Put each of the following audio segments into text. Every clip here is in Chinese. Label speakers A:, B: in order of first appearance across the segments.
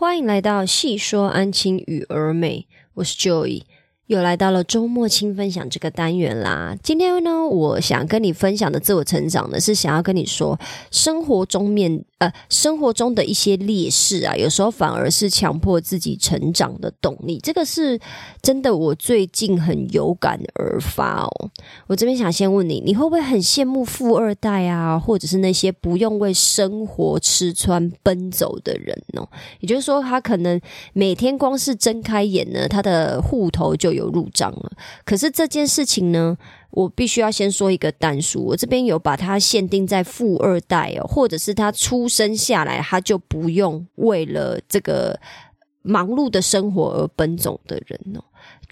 A: 欢迎来到细说安亲与儿美，我是 Joy。又来到了周末轻分享这个单元啦。今天呢，我想跟你分享的自我成长呢，是想要跟你说，生活中面呃，生活中的一些劣势啊，有时候反而是强迫自己成长的动力。这个是真的，我最近很有感而发哦。我这边想先问你，你会不会很羡慕富二代啊，或者是那些不用为生活吃穿奔走的人呢？也就是说，他可能每天光是睁开眼呢，他的户头就。有入账了，可是这件事情呢，我必须要先说一个单数，我这边有把它限定在富二代哦，或者是他出生下来他就不用为了这个忙碌的生活而奔走的人哦，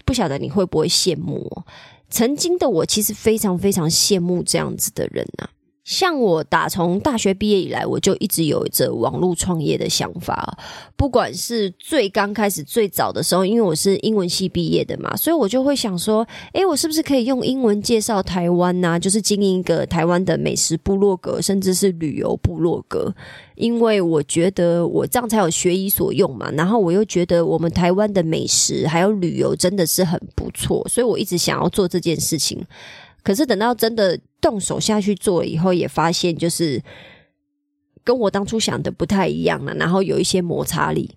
A: 不晓得你会不会羡慕？曾经的我其实非常非常羡慕这样子的人啊。像我打从大学毕业以来，我就一直有着网络创业的想法。不管是最刚开始最早的时候，因为我是英文系毕业的嘛，所以我就会想说：，诶，我是不是可以用英文介绍台湾呢？就是经营一个台湾的美食部落格，甚至是旅游部落格。因为我觉得我这样才有学以所用嘛。然后我又觉得我们台湾的美食还有旅游真的是很不错，所以我一直想要做这件事情。可是等到真的动手下去做以后，也发现就是跟我当初想的不太一样了，然后有一些摩擦力。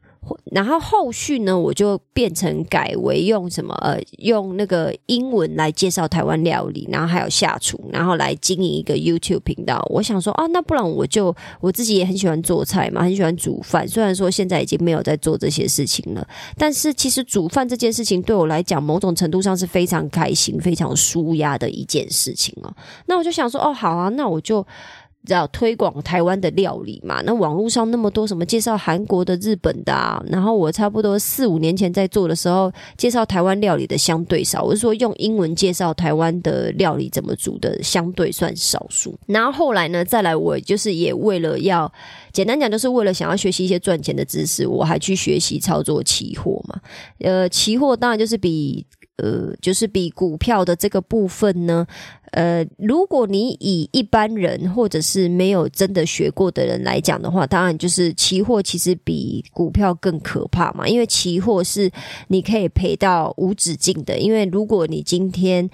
A: 然后后续呢，我就变成改为用什么呃，用那个英文来介绍台湾料理，然后还有下厨，然后来经营一个 YouTube 频道。我想说啊，那不然我就我自己也很喜欢做菜嘛，很喜欢煮饭。虽然说现在已经没有在做这些事情了，但是其实煮饭这件事情对我来讲，某种程度上是非常开心、非常舒压的一件事情哦。那我就想说，哦，好啊，那我就。要推广台湾的料理嘛？那网络上那么多什么介绍韩国的、日本的，啊，然后我差不多四五年前在做的时候，介绍台湾料理的相对少。我是说用英文介绍台湾的料理怎么煮的，相对算少数。然后后来呢，再来我就是也为了要简单讲，就是为了想要学习一些赚钱的知识，我还去学习操作期货嘛。呃，期货当然就是比。呃，就是比股票的这个部分呢，呃，如果你以一般人或者是没有真的学过的人来讲的话，当然就是期货其实比股票更可怕嘛，因为期货是你可以赔到无止境的，因为如果你今天。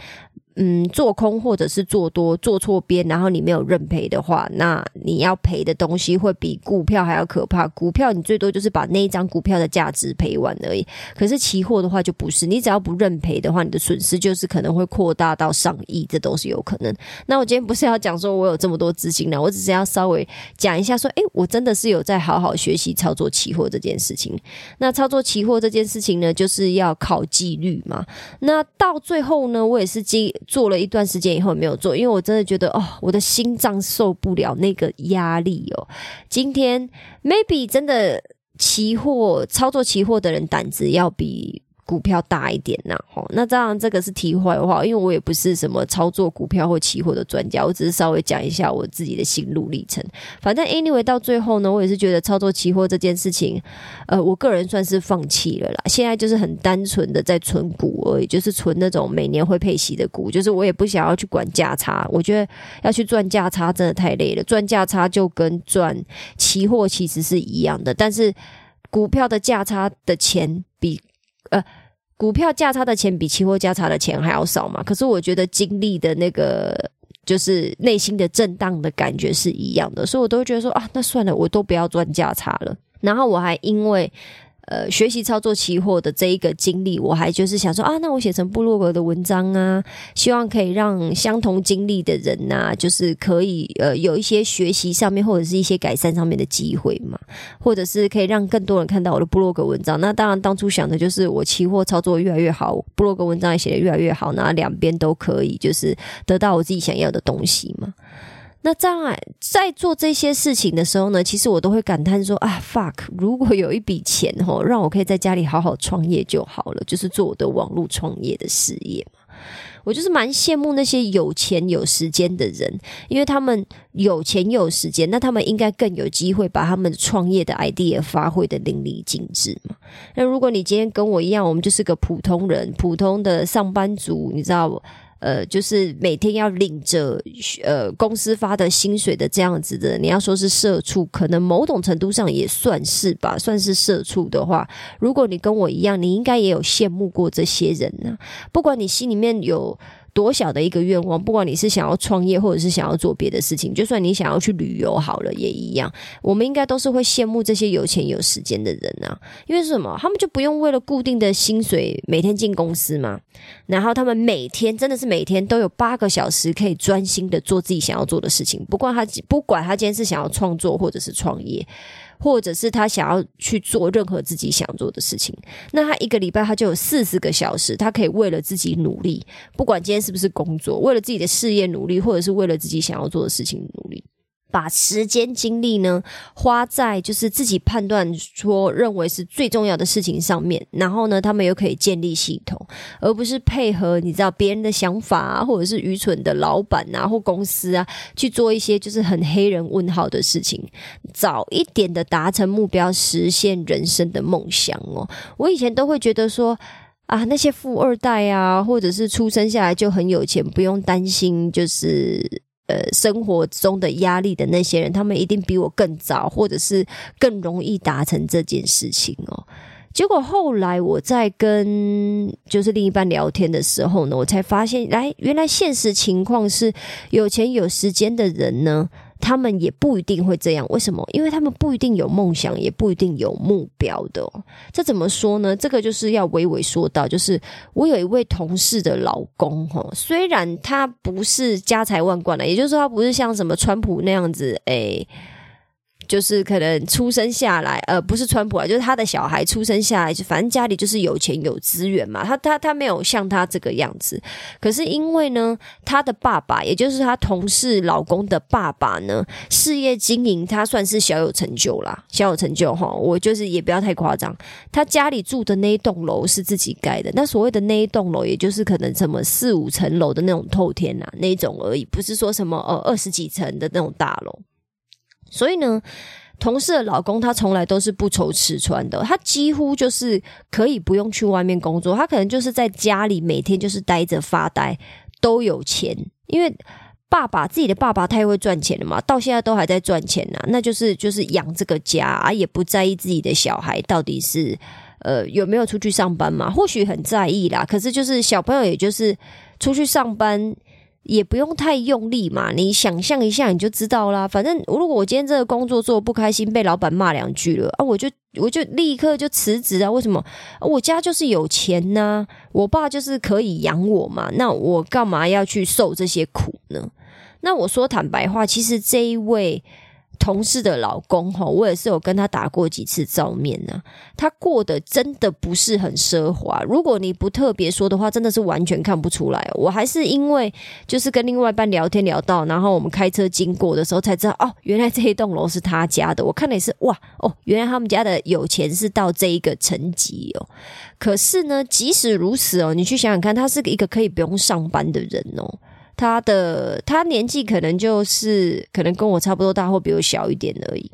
A: 嗯，做空或者是做多做错边，然后你没有认赔的话，那你要赔的东西会比股票还要可怕。股票你最多就是把那一张股票的价值赔完而已，可是期货的话就不是，你只要不认赔的话，你的损失就是可能会扩大到上亿，这都是有可能。那我今天不是要讲说我有这么多资金呢，我只是要稍微讲一下说，诶，我真的是有在好好学习操作期货这件事情。那操作期货这件事情呢，就是要考纪律嘛。那到最后呢，我也是记。做了一段时间以后没有做，因为我真的觉得哦，我的心脏受不了那个压力哦。今天 maybe 真的期货操作期货的人胆子要比。股票大一点呐，吼，那当然这个是题外话，因为我也不是什么操作股票或期货的专家，我只是稍微讲一下我自己的心路历程。反正 anyway 到最后呢，我也是觉得操作期货这件事情，呃，我个人算是放弃了啦。现在就是很单纯的在存股而已，就是存那种每年会配息的股，就是我也不想要去管价差，我觉得要去赚价差真的太累了，赚价差就跟赚期货其实是一样的，但是股票的价差的钱比。呃，股票价差的钱比期货价差的钱还要少嘛？可是我觉得经历的那个就是内心的震荡的感觉是一样的，所以我都觉得说啊，那算了，我都不要赚价差了。然后我还因为。呃，学习操作期货的这一个经历，我还就是想说啊，那我写成部落格的文章啊，希望可以让相同经历的人呐，就是可以呃有一些学习上面或者是一些改善上面的机会嘛，或者是可以让更多人看到我的部落格文章。那当然，当初想的就是我期货操作越来越好，部落格文章也写的越来越好，那两边都可以就是得到我自己想要的东西嘛。那在在做这些事情的时候呢，其实我都会感叹说啊，fuck，如果有一笔钱吼，让我可以在家里好好创业就好了，就是做我的网络创业的事业嘛。我就是蛮羡慕那些有钱有时间的人，因为他们有钱有时间，那他们应该更有机会把他们创业的 idea 发挥的淋漓尽致嘛。那如果你今天跟我一样，我们就是个普通人，普通的上班族，你知道不呃，就是每天要领着呃公司发的薪水的这样子的，你要说是社畜，可能某种程度上也算是吧，算是社畜的话，如果你跟我一样，你应该也有羡慕过这些人呢。不管你心里面有。多小的一个愿望，不管你是想要创业，或者是想要做别的事情，就算你想要去旅游好了，也一样。我们应该都是会羡慕这些有钱有时间的人啊，因为是什么？他们就不用为了固定的薪水每天进公司嘛，然后他们每天真的是每天都有八个小时可以专心的做自己想要做的事情，不管他不管他今天是想要创作或者是创业。或者是他想要去做任何自己想做的事情，那他一个礼拜他就有四十个小时，他可以为了自己努力，不管今天是不是工作，为了自己的事业努力，或者是为了自己想要做的事情努力。把时间精力呢花在就是自己判断说认为是最重要的事情上面，然后呢，他们又可以建立系统，而不是配合你知道别人的想法啊，或者是愚蠢的老板啊或公司啊去做一些就是很黑人问号的事情，早一点的达成目标，实现人生的梦想哦。我以前都会觉得说啊，那些富二代啊，或者是出生下来就很有钱，不用担心就是。呃，生活中的压力的那些人，他们一定比我更早，或者是更容易达成这件事情哦。结果后来我在跟就是另一半聊天的时候呢，我才发现，来，原来现实情况是有钱有时间的人呢。他们也不一定会这样，为什么？因为他们不一定有梦想，也不一定有目标的。这怎么说呢？这个就是要娓娓说到，就是我有一位同事的老公，哈，虽然他不是家财万贯的，也就是说他不是像什么川普那样子，诶。就是可能出生下来，呃，不是川普啊，就是他的小孩出生下来，就反正家里就是有钱有资源嘛。他他他没有像他这个样子，可是因为呢，他的爸爸，也就是他同事老公的爸爸呢，事业经营他算是小有成就啦，小有成就哈。我就是也不要太夸张，他家里住的那一栋楼是自己盖的，那所谓的那一栋楼，也就是可能什么四五层楼的那种透天呐那种而已，不是说什么呃二十几层的那种大楼。所以呢，同事的老公他从来都是不愁吃穿的，他几乎就是可以不用去外面工作，他可能就是在家里每天就是待着发呆，都有钱。因为爸爸自己的爸爸太会赚钱了嘛，到现在都还在赚钱呢，那就是就是养这个家啊，也不在意自己的小孩到底是呃有没有出去上班嘛，或许很在意啦，可是就是小朋友也就是出去上班。也不用太用力嘛，你想象一下你就知道啦。反正如果我今天这个工作做不开心，被老板骂两句了啊，我就我就立刻就辞职啊。为什么？我家就是有钱呐，我爸就是可以养我嘛，那我干嘛要去受这些苦呢？那我说坦白话，其实这一位。同事的老公哈，我也是有跟他打过几次照面呢。他过得真的不是很奢华。如果你不特别说的话，真的是完全看不出来。我还是因为就是跟另外一半聊天聊到，然后我们开车经过的时候才知道，哦，原来这一栋楼是他家的。我看了也是哇，哦，原来他们家的有钱是到这一个层级哦。可是呢，即使如此哦，你去想想看，他是一个可以不用上班的人哦。他的他年纪可能就是可能跟我差不多大，或比我小一点而已。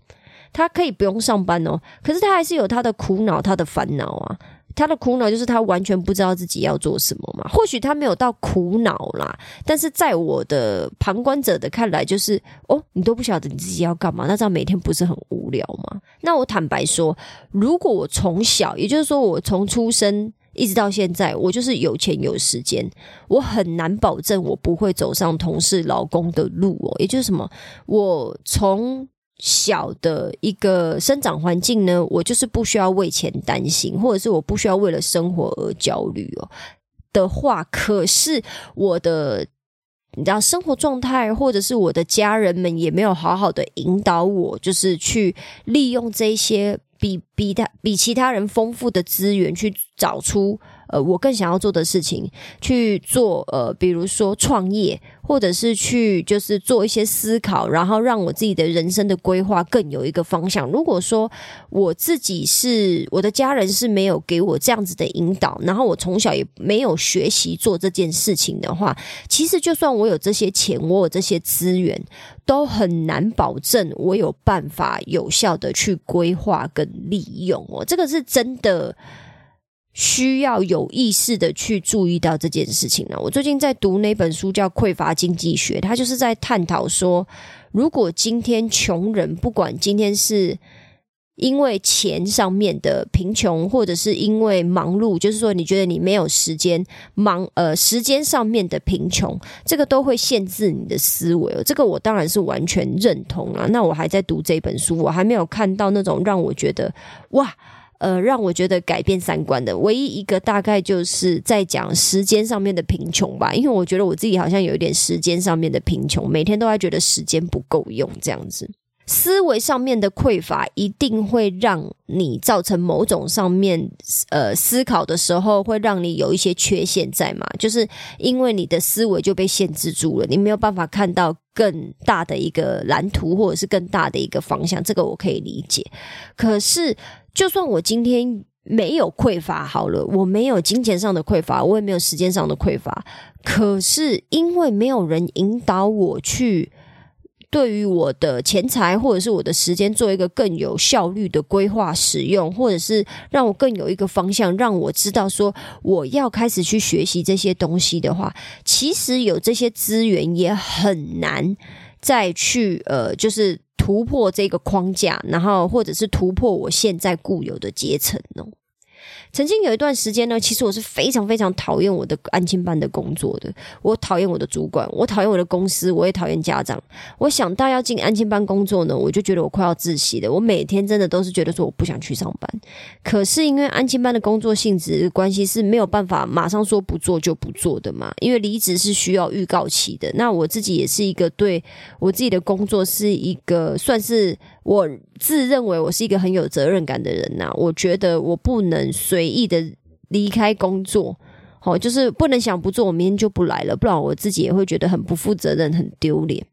A: 他可以不用上班哦，可是他还是有他的苦恼、他的烦恼啊。他的苦恼就是他完全不知道自己要做什么嘛。或许他没有到苦恼啦，但是在我的旁观者的看来，就是哦，你都不晓得你自己要干嘛，那这样每天不是很无聊吗？那我坦白说，如果我从小，也就是说我从出生。一直到现在，我就是有钱有时间，我很难保证我不会走上同事老公的路哦。也就是什么，我从小的一个生长环境呢，我就是不需要为钱担心，或者是我不需要为了生活而焦虑哦的话。可是我的，你知道，生活状态或者是我的家人们也没有好好的引导我，就是去利用这些。比比他比其他人丰富的资源去找出呃我更想要做的事情去做呃比如说创业或者是去就是做一些思考，然后让我自己的人生的规划更有一个方向。如果说我自己是我的家人是没有给我这样子的引导，然后我从小也没有学习做这件事情的话，其实就算我有这些钱，我有这些资源。都很难保证我有办法有效的去规划跟利用哦，这个是真的，需要有意识的去注意到这件事情呢。我最近在读那本书叫《匮乏经济学》，它就是在探讨说，如果今天穷人不管今天是。因为钱上面的贫穷，或者是因为忙碌，就是说你觉得你没有时间忙，呃，时间上面的贫穷，这个都会限制你的思维。这个我当然是完全认同了。那我还在读这本书，我还没有看到那种让我觉得哇，呃，让我觉得改变三观的。唯一一个大概就是在讲时间上面的贫穷吧，因为我觉得我自己好像有一点时间上面的贫穷，每天都在觉得时间不够用这样子。思维上面的匮乏，一定会让你造成某种上面呃思考的时候，会让你有一些缺陷在嘛？就是因为你的思维就被限制住了，你没有办法看到更大的一个蓝图，或者是更大的一个方向。这个我可以理解。可是，就算我今天没有匮乏，好了，我没有金钱上的匮乏，我也没有时间上的匮乏，可是因为没有人引导我去。对于我的钱财或者是我的时间，做一个更有效率的规划使用，或者是让我更有一个方向，让我知道说我要开始去学习这些东西的话，其实有这些资源也很难再去呃，就是突破这个框架，然后或者是突破我现在固有的阶层哦。曾经有一段时间呢，其实我是非常非常讨厌我的安亲班的工作的。我讨厌我的主管，我讨厌我的公司，我也讨厌家长。我想到要进安亲班工作呢，我就觉得我快要窒息了。我每天真的都是觉得说我不想去上班。可是因为安亲班的工作性质关系是没有办法马上说不做就不做的嘛，因为离职是需要预告期的。那我自己也是一个对我自己的工作是一个算是。我自认为我是一个很有责任感的人呐，我觉得我不能随意的离开工作，好，就是不能想不做，我明天就不来了，不然我自己也会觉得很不负责任、很丢脸。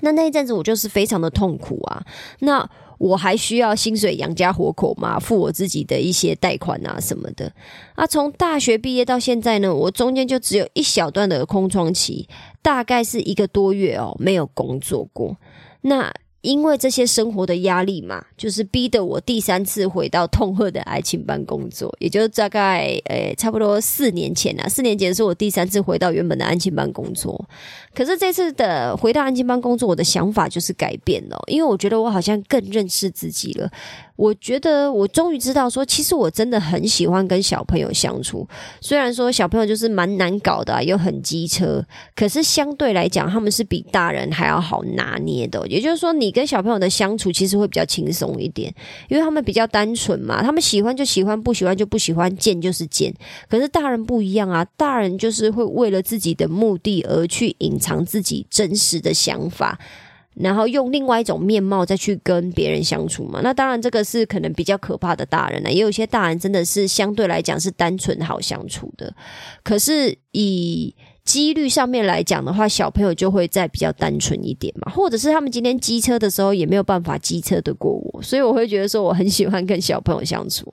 A: 那那一阵子我就是非常的痛苦啊，那我还需要薪水养家活口嘛，付我自己的一些贷款啊什么的。啊，从大学毕业到现在呢，我中间就只有一小段的空窗期，大概是一个多月哦，没有工作过。那因为这些生活的压力嘛，就是逼得我第三次回到痛恨的爱情班工作，也就大概诶差不多四年前啊，四年前是我第三次回到原本的爱情班工作。可是这次的回到安亲班工作，我的想法就是改变了，因为我觉得我好像更认识自己了。我觉得我终于知道，说其实我真的很喜欢跟小朋友相处。虽然说小朋友就是蛮难搞的，又很机车，可是相对来讲，他们是比大人还要好拿捏的。也就是说，你跟小朋友的相处其实会比较轻松一点，因为他们比较单纯嘛，他们喜欢就喜欢，不喜欢就不喜欢，见就是见。可是大人不一样啊，大人就是会为了自己的目的而去隐藏自己真实的想法。然后用另外一种面貌再去跟别人相处嘛？那当然，这个是可能比较可怕的大人了。也有些大人真的是相对来讲是单纯好相处的，可是以几率上面来讲的话，小朋友就会再比较单纯一点嘛。或者是他们今天机车的时候也没有办法机车得过我，所以我会觉得说我很喜欢跟小朋友相处。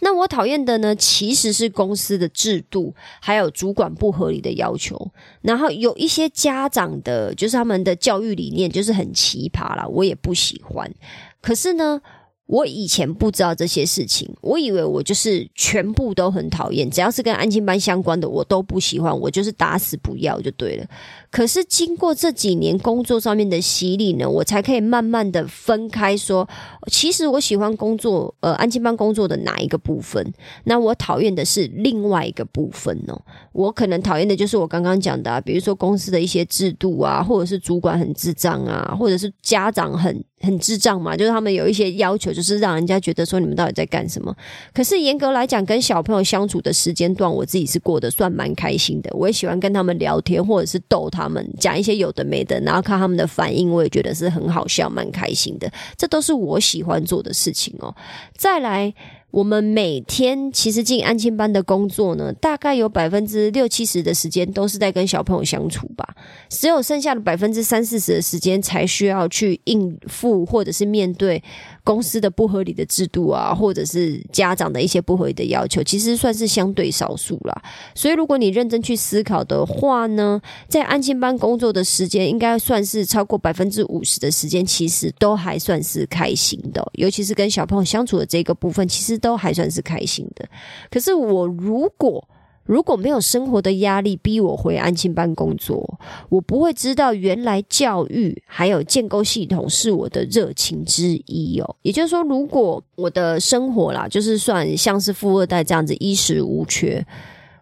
A: 那我讨厌的呢，其实是公司的制度，还有主管不合理的要求，然后有一些家长的，就是他们的教育理念就是很奇葩啦，我也不喜欢。可是呢。我以前不知道这些事情，我以为我就是全部都很讨厌，只要是跟安亲班相关的，我都不喜欢，我就是打死不要就对了。可是经过这几年工作上面的洗礼呢，我才可以慢慢的分开说，其实我喜欢工作，呃，安亲班工作的哪一个部分？那我讨厌的是另外一个部分哦。我可能讨厌的就是我刚刚讲的，比如说公司的一些制度啊，或者是主管很智障啊，或者是家长很。很智障嘛，就是他们有一些要求，就是让人家觉得说你们到底在干什么。可是严格来讲，跟小朋友相处的时间段，我自己是过得算蛮开心的。我也喜欢跟他们聊天，或者是逗他们，讲一些有的没的，然后看他们的反应，我也觉得是很好笑，蛮开心的。这都是我喜欢做的事情哦。再来。我们每天其实进安亲班的工作呢，大概有百分之六七十的时间都是在跟小朋友相处吧，只有剩下的百分之三四十的时间才需要去应付或者是面对。公司的不合理的制度啊，或者是家长的一些不合理的要求，其实算是相对少数啦。所以，如果你认真去思考的话呢，在安心班工作的时间，应该算是超过百分之五十的时间，其实都还算是开心的。尤其是跟小朋友相处的这个部分，其实都还算是开心的。可是，我如果如果没有生活的压力逼我回安庆班工作，我不会知道原来教育还有建构系统是我的热情之一哦。也就是说，如果我的生活啦，就是算像是富二代这样子衣食无缺，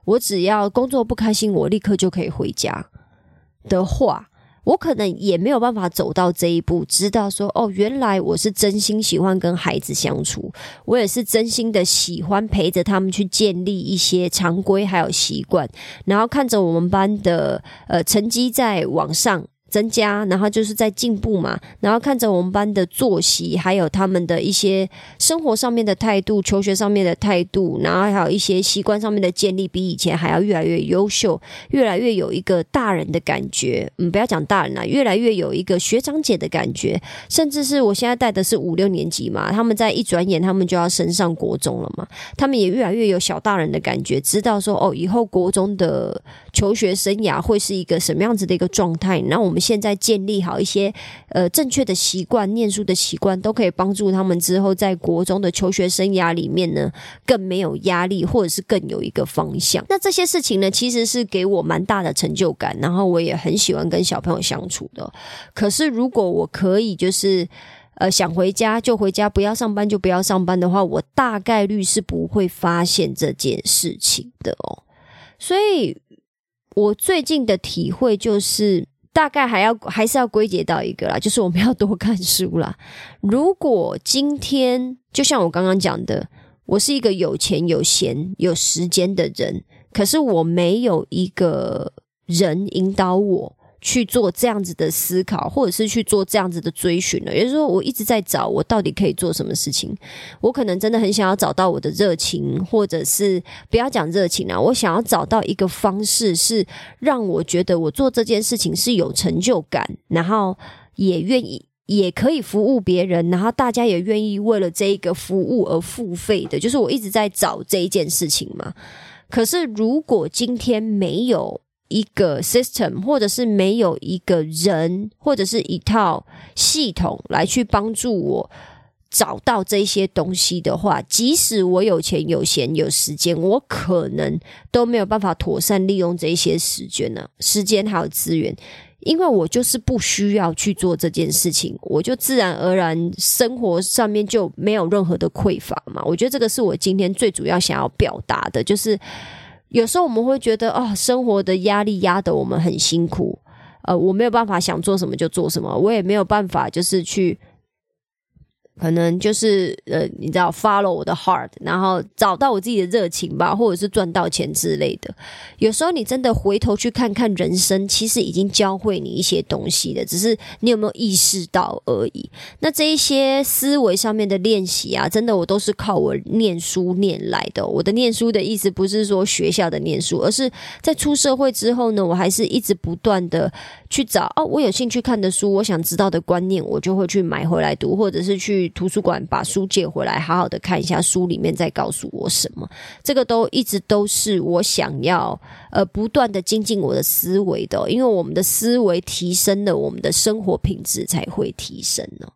A: 我只要工作不开心，我立刻就可以回家的话。我可能也没有办法走到这一步，知道说哦，原来我是真心喜欢跟孩子相处，我也是真心的喜欢陪着他们去建立一些常规还有习惯，然后看着我们班的呃成绩在往上。增加，然后就是在进步嘛。然后看着我们班的作息，还有他们的一些生活上面的态度、求学上面的态度，然后还有一些习惯上面的建立，比以前还要越来越优秀，越来越有一个大人的感觉。嗯，不要讲大人了，越来越有一个学长姐的感觉。甚至是我现在带的是五六年级嘛，他们在一转眼，他们就要升上国中了嘛。他们也越来越有小大人的感觉，知道说哦，以后国中的求学生涯会是一个什么样子的一个状态。那我们。现在建立好一些呃正确的习惯，念书的习惯，都可以帮助他们之后在国中的求学生涯里面呢，更没有压力，或者是更有一个方向。那这些事情呢，其实是给我蛮大的成就感，然后我也很喜欢跟小朋友相处的。可是如果我可以就是呃想回家就回家，不要上班就不要上班的话，我大概率是不会发现这件事情的哦。所以我最近的体会就是。大概还要还是要归结到一个啦，就是我们要多看书啦。如果今天就像我刚刚讲的，我是一个有钱有闲有时间的人，可是我没有一个人引导我。去做这样子的思考，或者是去做这样子的追寻了。也就是说，我一直在找我到底可以做什么事情。我可能真的很想要找到我的热情，或者是不要讲热情啊，我想要找到一个方式，是让我觉得我做这件事情是有成就感，然后也愿意，也可以服务别人，然后大家也愿意为了这一个服务而付费的。就是我一直在找这一件事情嘛。可是如果今天没有。一个 system，或者是没有一个人，或者是一套系统来去帮助我找到这些东西的话，即使我有钱、有闲、有时间，我可能都没有办法妥善利用这些时间呢，时间还有资源，因为我就是不需要去做这件事情，我就自然而然生活上面就没有任何的匮乏嘛。我觉得这个是我今天最主要想要表达的，就是。有时候我们会觉得啊，生活的压力压得我们很辛苦，呃，我没有办法想做什么就做什么，我也没有办法就是去。可能就是呃，你知道，follow 我的 heart，然后找到我自己的热情吧，或者是赚到钱之类的。有时候你真的回头去看看人生，其实已经教会你一些东西的，只是你有没有意识到而已。那这一些思维上面的练习啊，真的我都是靠我念书念来的。我的念书的意思不是说学校的念书，而是在出社会之后呢，我还是一直不断的去找哦，我有兴趣看的书，我想知道的观念，我就会去买回来读，或者是去。图书馆把书借回来，好好的看一下书里面在告诉我什么。这个都一直都是我想要呃不断的精进我的思维的，因为我们的思维提升了，我们的生活品质才会提升呢。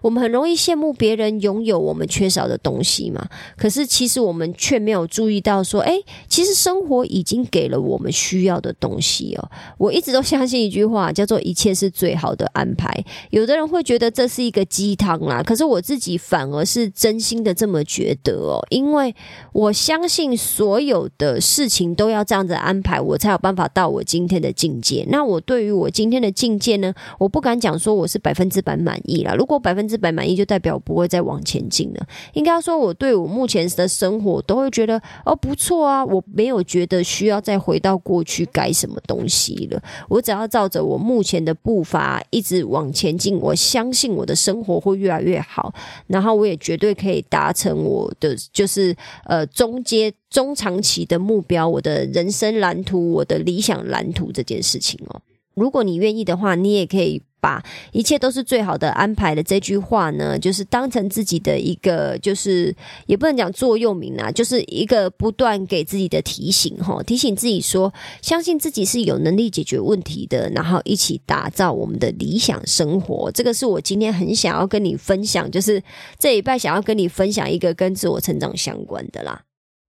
A: 我们很容易羡慕别人拥有我们缺少的东西嘛，可是其实我们却没有注意到说，哎，其实生活已经给了我们需要的东西哦。我一直都相信一句话，叫做一切是最好的安排。有的人会觉得这是一个鸡汤啦，可是我。自己反而是真心的这么觉得哦，因为我相信所有的事情都要这样子安排，我才有办法到我今天的境界。那我对于我今天的境界呢，我不敢讲说我是百分之百满意了。如果百分之百满意，就代表我不会再往前进了。应该说，我对我目前的生活都会觉得哦不错啊，我没有觉得需要再回到过去改什么东西了。我只要照着我目前的步伐一直往前进，我相信我的生活会越来越好。然后我也绝对可以达成我的就是呃中阶中长期的目标，我的人生蓝图，我的理想蓝图这件事情哦。如果你愿意的话，你也可以把一切都是最好的安排的这句话呢，就是当成自己的一个，就是也不能讲座右铭啊，就是一个不断给自己的提醒哈，提醒自己说，相信自己是有能力解决问题的，然后一起打造我们的理想生活。这个是我今天很想要跟你分享，就是这一拜想要跟你分享一个跟自我成长相关的啦。